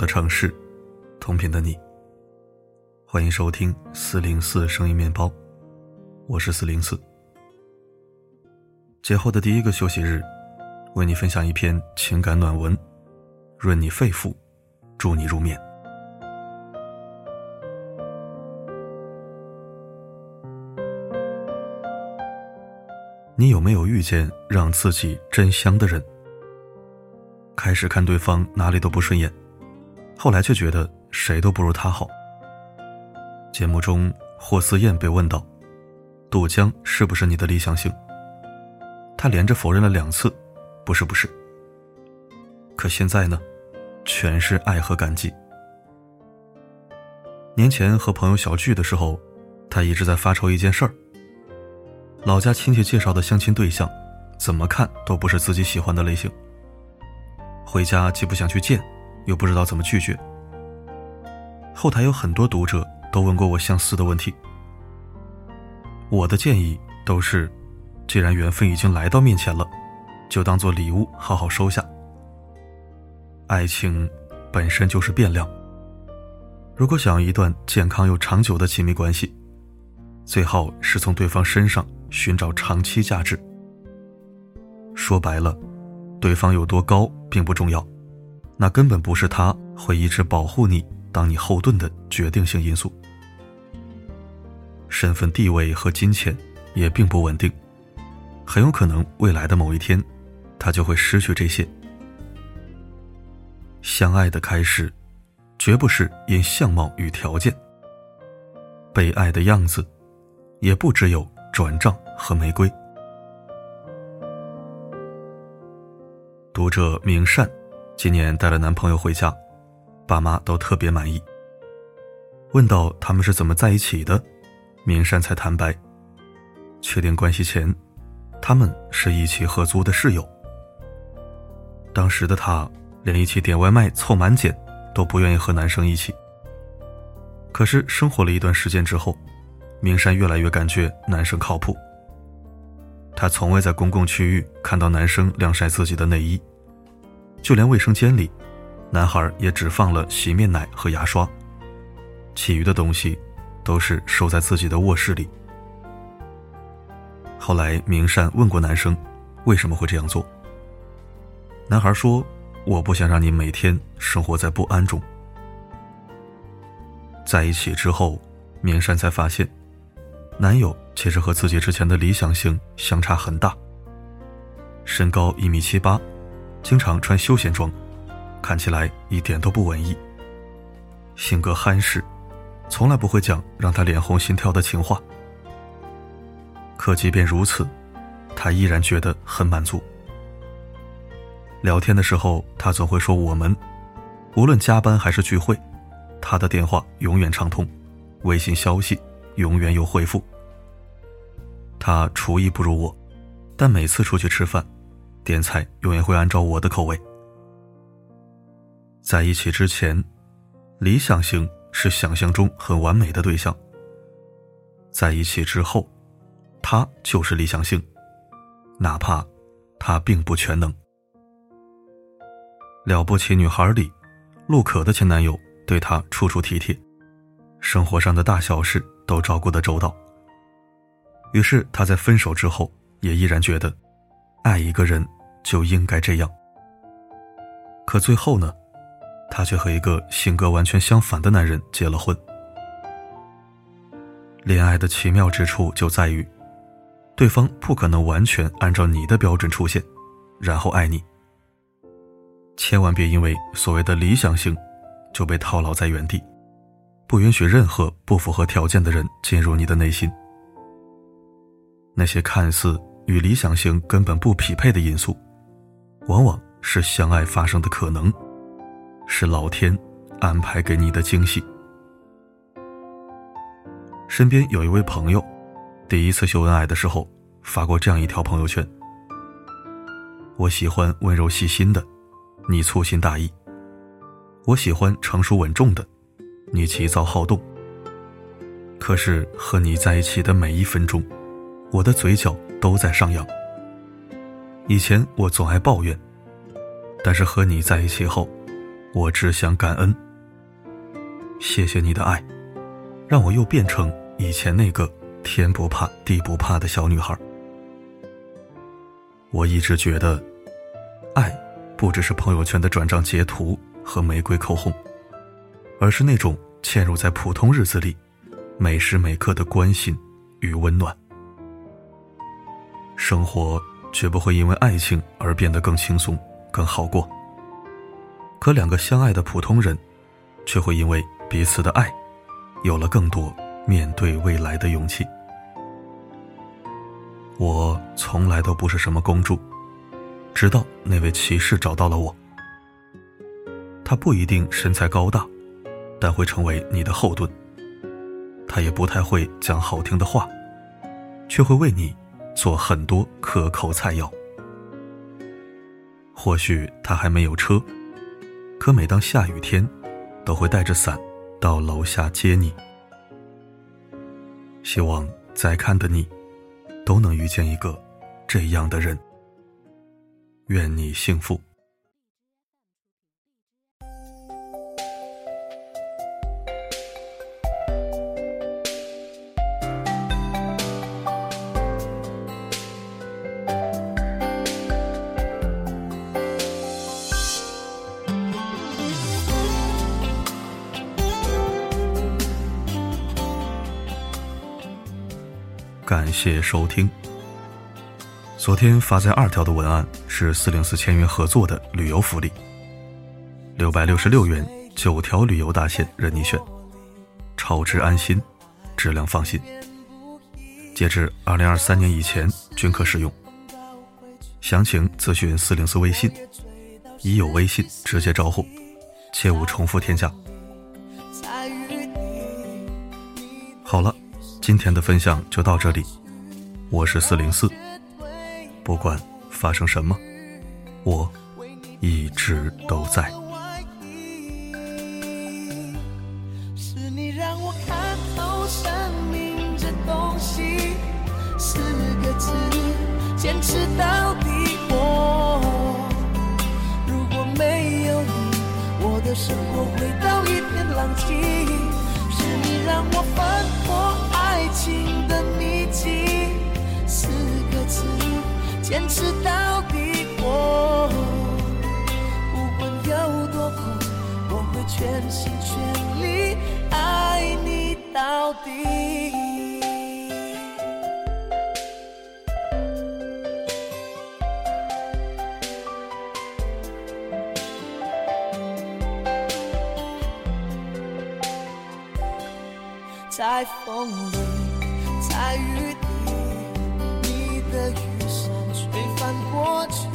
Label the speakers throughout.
Speaker 1: 的城市，同频的你。欢迎收听四零四声音面包，我是四零四。节后的第一个休息日，为你分享一篇情感暖文，润你肺腑，助你入眠。你有没有遇见让自己真香的人？开始看对方哪里都不顺眼，后来却觉得谁都不如他好。节目中，霍思燕被问到：“杜江是不是你的理想型？”他连着否认了两次：“不是，不是。”可现在呢，全是爱和感激。年前和朋友小聚的时候，他一直在发愁一件事儿。老家亲戚介绍的相亲对象，怎么看都不是自己喜欢的类型。回家既不想去见，又不知道怎么拒绝。后台有很多读者都问过我相似的问题，我的建议都是：既然缘分已经来到面前了，就当做礼物好好收下。爱情本身就是变量，如果想要一段健康又长久的亲密关系，最好是从对方身上。寻找长期价值。说白了，对方有多高并不重要，那根本不是他会一直保护你、当你后盾的决定性因素。身份地位和金钱也并不稳定，很有可能未来的某一天，他就会失去这些。相爱的开始，绝不是因相貌与条件，被爱的样子，也不只有。转账和玫瑰。读者明善今年带了男朋友回家，爸妈都特别满意。问到他们是怎么在一起的，明山才坦白，确定关系前，他们是一起合租的室友。当时的他连一起点外卖凑满减都不愿意和男生一起。可是生活了一段时间之后。明山越来越感觉男生靠谱。他从未在公共区域看到男生晾晒自己的内衣，就连卫生间里，男孩也只放了洗面奶和牙刷，其余的东西都是收在自己的卧室里。后来明善问过男生，为什么会这样做？男孩说：“我不想让你每天生活在不安中。”在一起之后，明善才发现。男友其实和自己之前的理想型相差很大。身高一米七八，经常穿休闲装，看起来一点都不文艺。性格憨实，从来不会讲让他脸红心跳的情话。可即便如此，他依然觉得很满足。聊天的时候，他总会说“我们”，无论加班还是聚会，他的电话永远畅通，微信消息。永远有回复。他厨艺不如我，但每次出去吃饭，点菜永远会按照我的口味。在一起之前，理想型是想象中很完美的对象。在一起之后，他就是理想型，哪怕他并不全能。了不起女孩里，陆可的前男友对她处处体贴，生活上的大小事。都照顾得周到。于是他在分手之后，也依然觉得，爱一个人就应该这样。可最后呢，他却和一个性格完全相反的男人结了婚。恋爱的奇妙之处就在于，对方不可能完全按照你的标准出现，然后爱你。千万别因为所谓的理想性，就被套牢在原地。不允许任何不符合条件的人进入你的内心。那些看似与理想型根本不匹配的因素，往往是相爱发生的可能，是老天安排给你的惊喜。身边有一位朋友，第一次秀恩爱的时候，发过这样一条朋友圈：“我喜欢温柔细心的，你粗心大意；我喜欢成熟稳重的。”你急躁好动，可是和你在一起的每一分钟，我的嘴角都在上扬。以前我总爱抱怨，但是和你在一起后，
Speaker 2: 我只想感恩。谢谢你的爱，让我又变成以前那个天不怕地不怕的小女孩。我一直觉得，爱不只是朋友圈的转账截图和玫瑰口红，而是那种嵌入在普通日子里，每时每刻的关心与温暖。生活绝不会因为爱情而变得更轻松、更好过。可两个相爱的普通人，却会因为彼此的爱，有了更多面对未来的勇气。我从来都不是什么公主，直到那位骑士找到了我。他不一定身材高大，但会成为你的后盾。他也不太会讲好听的话，却会为你。做很多可口菜肴。或许他还没有车，可每当下雨天，都会带着伞到楼下接你。希望在看的你，都能遇见一个这样的人。愿你幸福。感谢收听。昨天发在二条的文案是四零四签约合作的旅游福利，六百六十六元九条旅游大线任你选，超值安心，质量放心。截至二零二三年以前均可使用。详情咨询四零四微信，已有微信直接招呼，切勿重复添加。好了。今天的分享就到这里，我是四零四，不管发生什么，我一直都在。是你让我看透生命这东西，四个字，坚持到底。我如果没有你，我的生活回到一片狼藉。是你让我坚持到底。我不管有多苦，我会全心全力爱你到底。在风里。在雨里，你的雨伞 watch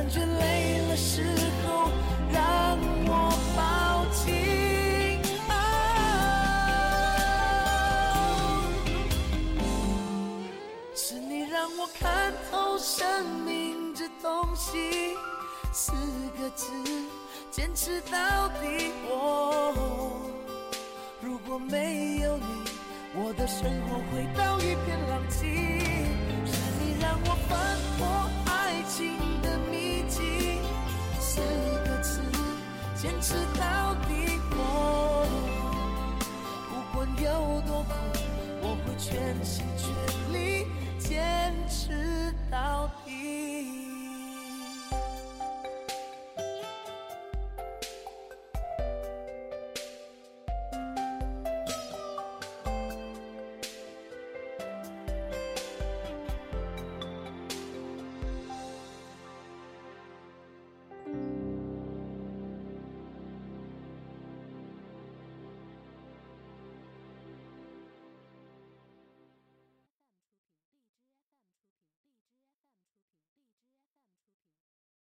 Speaker 2: 感觉累了时候让我抱紧。是你让我看透生命这东西，四个字，坚持到底。我如果没有你，我的生活会到一片狼藉。是你让我放坚持到底。我不管有多苦，我会全心全力坚持到底。